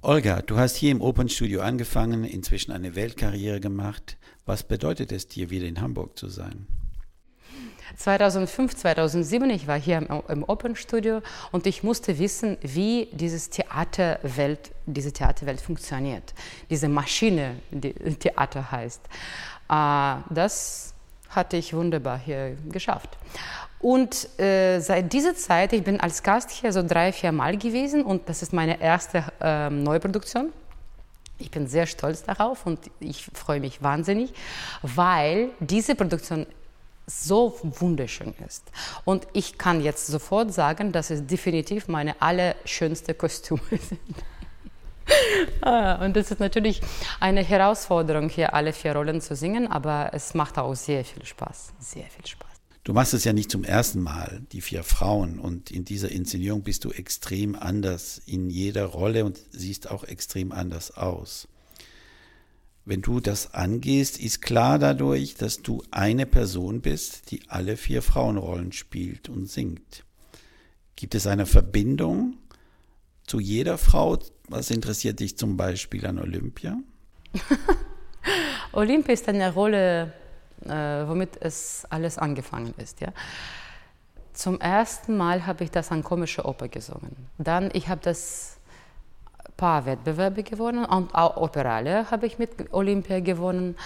Olga, du hast hier im Opernstudio angefangen, inzwischen eine Weltkarriere gemacht. Was bedeutet es dir, wieder in Hamburg zu sein? 2005, 2007, ich war hier im, im Opernstudio und ich musste wissen, wie dieses Theaterwelt, diese Theaterwelt funktioniert. Diese Maschine, die Theater heißt. Äh, das hatte ich wunderbar hier geschafft. Und äh, seit dieser Zeit, ich bin als Gast hier so drei, vier Mal gewesen und das ist meine erste äh, Neuproduktion. Ich bin sehr stolz darauf und ich freue mich wahnsinnig, weil diese Produktion so wunderschön ist. Und ich kann jetzt sofort sagen, dass es definitiv meine allerschönste Kostüme sind. Ah, und das ist natürlich eine Herausforderung, hier alle vier Rollen zu singen, aber es macht auch sehr viel Spaß. Sehr viel Spaß. Du machst es ja nicht zum ersten Mal, die vier Frauen. Und in dieser Inszenierung bist du extrem anders in jeder Rolle und siehst auch extrem anders aus. Wenn du das angehst, ist klar dadurch, dass du eine Person bist, die alle vier Frauenrollen spielt und singt. Gibt es eine Verbindung zu jeder Frau? Was interessiert dich zum Beispiel an Olympia? Olympia ist eine Rolle, womit es alles angefangen ist. Ja? Zum ersten Mal habe ich das an komische Oper gesungen. Dann, ich habe das paar Wettbewerbe gewonnen und auch Operale habe ich mit Olympia gewonnen.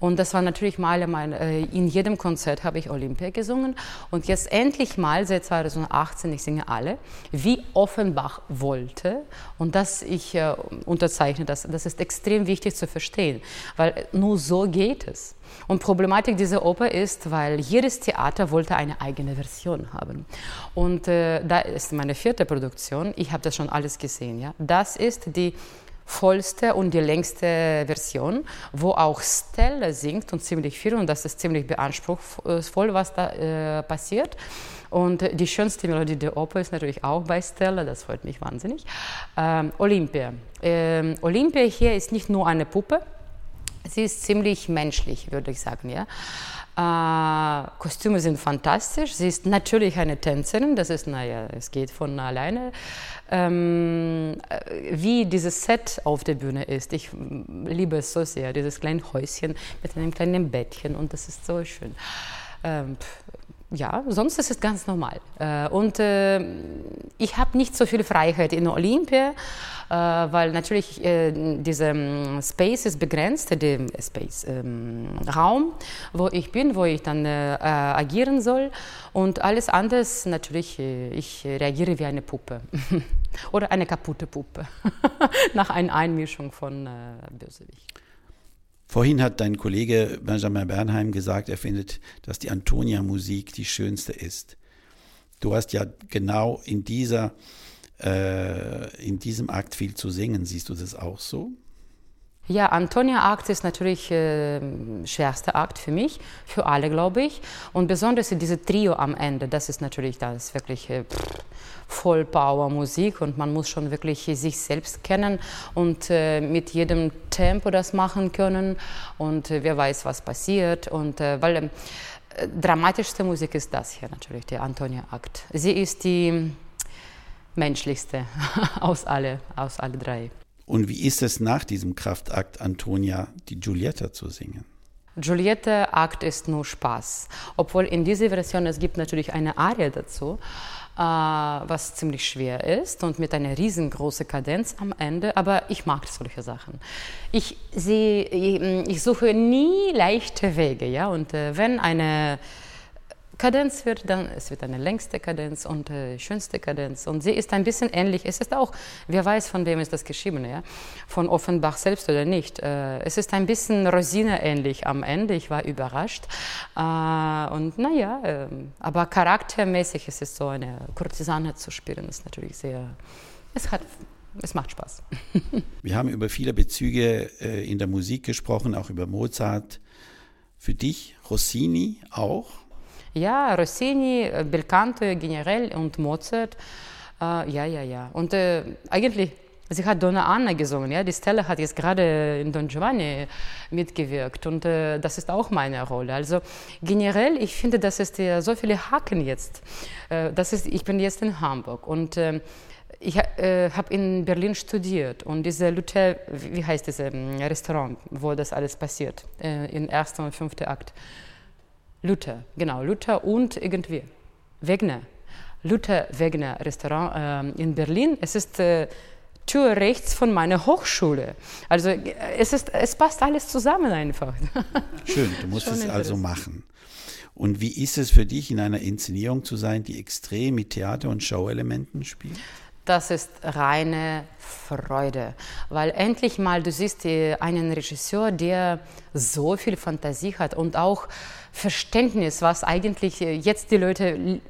Und das war natürlich mal mein, äh, in jedem Konzert habe ich Olympia gesungen. Und jetzt endlich mal seit 2018, ich singe alle, wie Offenbach wollte. Und das ich äh, unterzeichne, das, das ist extrem wichtig zu verstehen, weil nur so geht es. Und Problematik dieser Oper ist, weil jedes Theater wollte eine eigene Version haben. Und äh, da ist meine vierte Produktion. Ich habe das schon alles gesehen. Ja, das ist die vollste und die längste Version, wo auch Stella singt und ziemlich viel und das ist ziemlich beanspruchsvoll, was da äh, passiert. Und die schönste Melodie der Oper ist natürlich auch bei Stella, das freut mich wahnsinnig. Ähm, Olympia. Ähm, Olympia hier ist nicht nur eine Puppe, sie ist ziemlich menschlich, würde ich sagen. Ja? Äh, Kostüme sind fantastisch. Sie ist natürlich eine Tänzerin, das ist, naja, es geht von alleine. Ähm, äh, wie dieses Set auf der Bühne ist, ich liebe es so sehr, dieses kleine Häuschen mit einem kleinen Bettchen und das ist so schön. Ähm, ja, sonst ist es ganz normal. Äh, und äh, ich habe nicht so viel Freiheit in Olympia, äh, weil natürlich dieser ähm, Space ist begrenzt, der Space, ähm, Raum, wo ich bin, wo ich dann agieren soll. Und alles andere natürlich, ich reagiere wie eine Puppe oder eine kaputte Puppe nach einer Einmischung von Bösewicht. Vorhin hat dein Kollege Benjamin Bernheim gesagt, er findet, dass die Antonia-Musik die schönste ist. Du hast ja genau in dieser, äh, in diesem Akt viel zu singen. Siehst du das auch so? Ja, Antonia-Akt ist natürlich äh, schwerster Akt für mich, für alle, glaube ich. Und besonders diese Trio am Ende, das ist natürlich das wirklich äh, Vollpower-Musik und man muss schon wirklich sich selbst kennen und äh, mit jedem Tempo das machen können und äh, wer weiß, was passiert. Und äh, weil äh, dramatischste Musik ist das hier natürlich, der Antonia-Akt. Sie ist die menschlichste aus alle, aus alle drei. Und wie ist es nach diesem Kraftakt, Antonia, die Giulietta zu singen? Giulietta Akt ist nur Spaß. Obwohl in dieser Version es gibt natürlich eine Arie dazu, äh, was ziemlich schwer ist und mit einer riesengroßen Kadenz am Ende. Aber ich mag solche Sachen. Ich, sie, ich, ich suche nie leichte Wege, ja. Und äh, wenn eine Kadenz wird, dann es wird eine längste Kadenz und äh, schönste Kadenz. Und sie ist ein bisschen ähnlich. Es ist auch, wer weiß, von wem ist das geschrieben, ja? von Offenbach selbst oder nicht. Äh, es ist ein bisschen Rosine ähnlich am Ende. Ich war überrascht. Äh, und naja, äh, aber charaktermäßig ist es so, eine Kurtisane zu spielen, ist natürlich sehr, es hat es macht Spaß. Wir haben über viele Bezüge äh, in der Musik gesprochen, auch über Mozart. Für dich Rossini auch? Ja, Rossini, äh, Belcanto generell und Mozart. Äh, ja, ja, ja. Und äh, eigentlich, sie hat Donna Anna gesungen. Ja? Die Stella hat jetzt gerade in Don Giovanni mitgewirkt. Und äh, das ist auch meine Rolle. Also generell, ich finde, das ist ja so viele Haken jetzt. Äh, das ist, ich bin jetzt in Hamburg. Und ähm, ich äh, habe in Berlin studiert und diese Luther, wie heißt dieses ähm, Restaurant, wo das alles passiert, äh, im ersten und fünften Akt. Luther, genau, Luther und irgendwie Wegner. Luther Wegner Restaurant äh, in Berlin. Es ist äh, Tür rechts von meiner Hochschule. Also äh, es, ist, es passt alles zusammen einfach. Schön, du musst es also machen. Und wie ist es für dich, in einer Inszenierung zu sein, die extrem mit Theater- und Showelementen spielt? Das ist reine Freude, weil endlich mal du siehst einen Regisseur, der so viel Fantasie hat und auch Verständnis, was eigentlich äh, jetzt die Leute äh,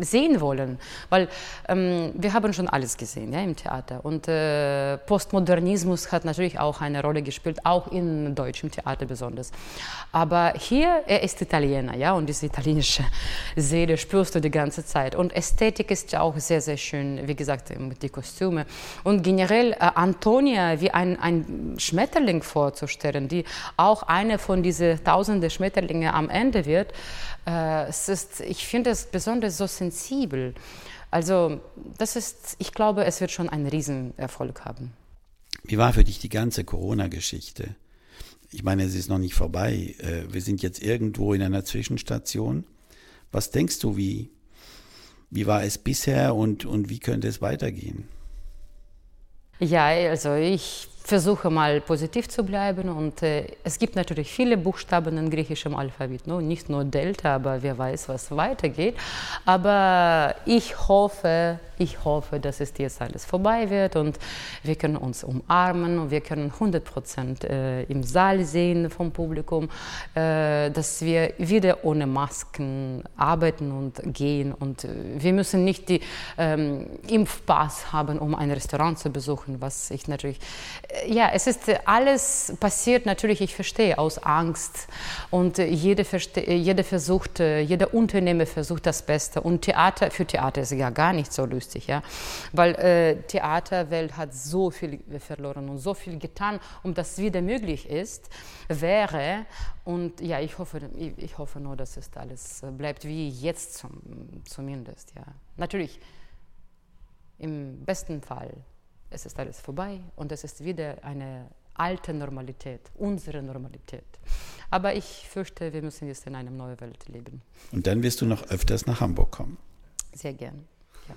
sehen wollen. Weil ähm, wir haben schon alles gesehen ja, im Theater. Und äh, Postmodernismus hat natürlich auch eine Rolle gespielt, auch im deutschen Theater besonders. Aber hier, er ist Italiener, ja, und diese italienische Seele spürst du die ganze Zeit. Und Ästhetik ist auch sehr, sehr schön, wie gesagt, die Kostüme. Und generell äh, Antonia wie ein, ein Schmetterling vorzustellen, die auch eine von diesen tausenden Schmetterlinge am Ende wird, äh, es ist, ich finde es besonders so sensibel. Also das ist, ich glaube, es wird schon einen Riesenerfolg haben. Wie war für dich die ganze Corona-Geschichte? Ich meine, es ist noch nicht vorbei. Äh, wir sind jetzt irgendwo in einer Zwischenstation. Was denkst du, wie, wie war es bisher und, und wie könnte es weitergehen? Ja, also ich versuche mal positiv zu bleiben und äh, es gibt natürlich viele Buchstaben in griechischem Alphabet, no? nicht nur Delta, aber wer weiß, was weitergeht. Aber ich hoffe, ich hoffe, dass es jetzt alles vorbei wird und wir können uns umarmen und wir können 100 Prozent äh, im Saal sehen vom Publikum, äh, dass wir wieder ohne Masken arbeiten und gehen und äh, wir müssen nicht die ähm, Impfpass haben, um ein Restaurant zu besuchen, was ich natürlich ja, es ist alles passiert natürlich, ich verstehe, aus Angst. Und jeder, jeder versucht, jeder Unternehmer versucht das Beste. Und Theater, für Theater ist ja gar nicht so lustig, ja. Weil äh, Theaterwelt hat so viel verloren und so viel getan, um das wieder möglich ist, wäre. Und ja, ich hoffe, ich hoffe nur, dass es alles bleibt wie jetzt zum, zumindest, ja. Natürlich, im besten Fall es ist alles vorbei und es ist wieder eine alte Normalität, unsere Normalität. Aber ich fürchte, wir müssen jetzt in einer neuen Welt leben. Und dann wirst du noch öfters nach Hamburg kommen. Sehr gern.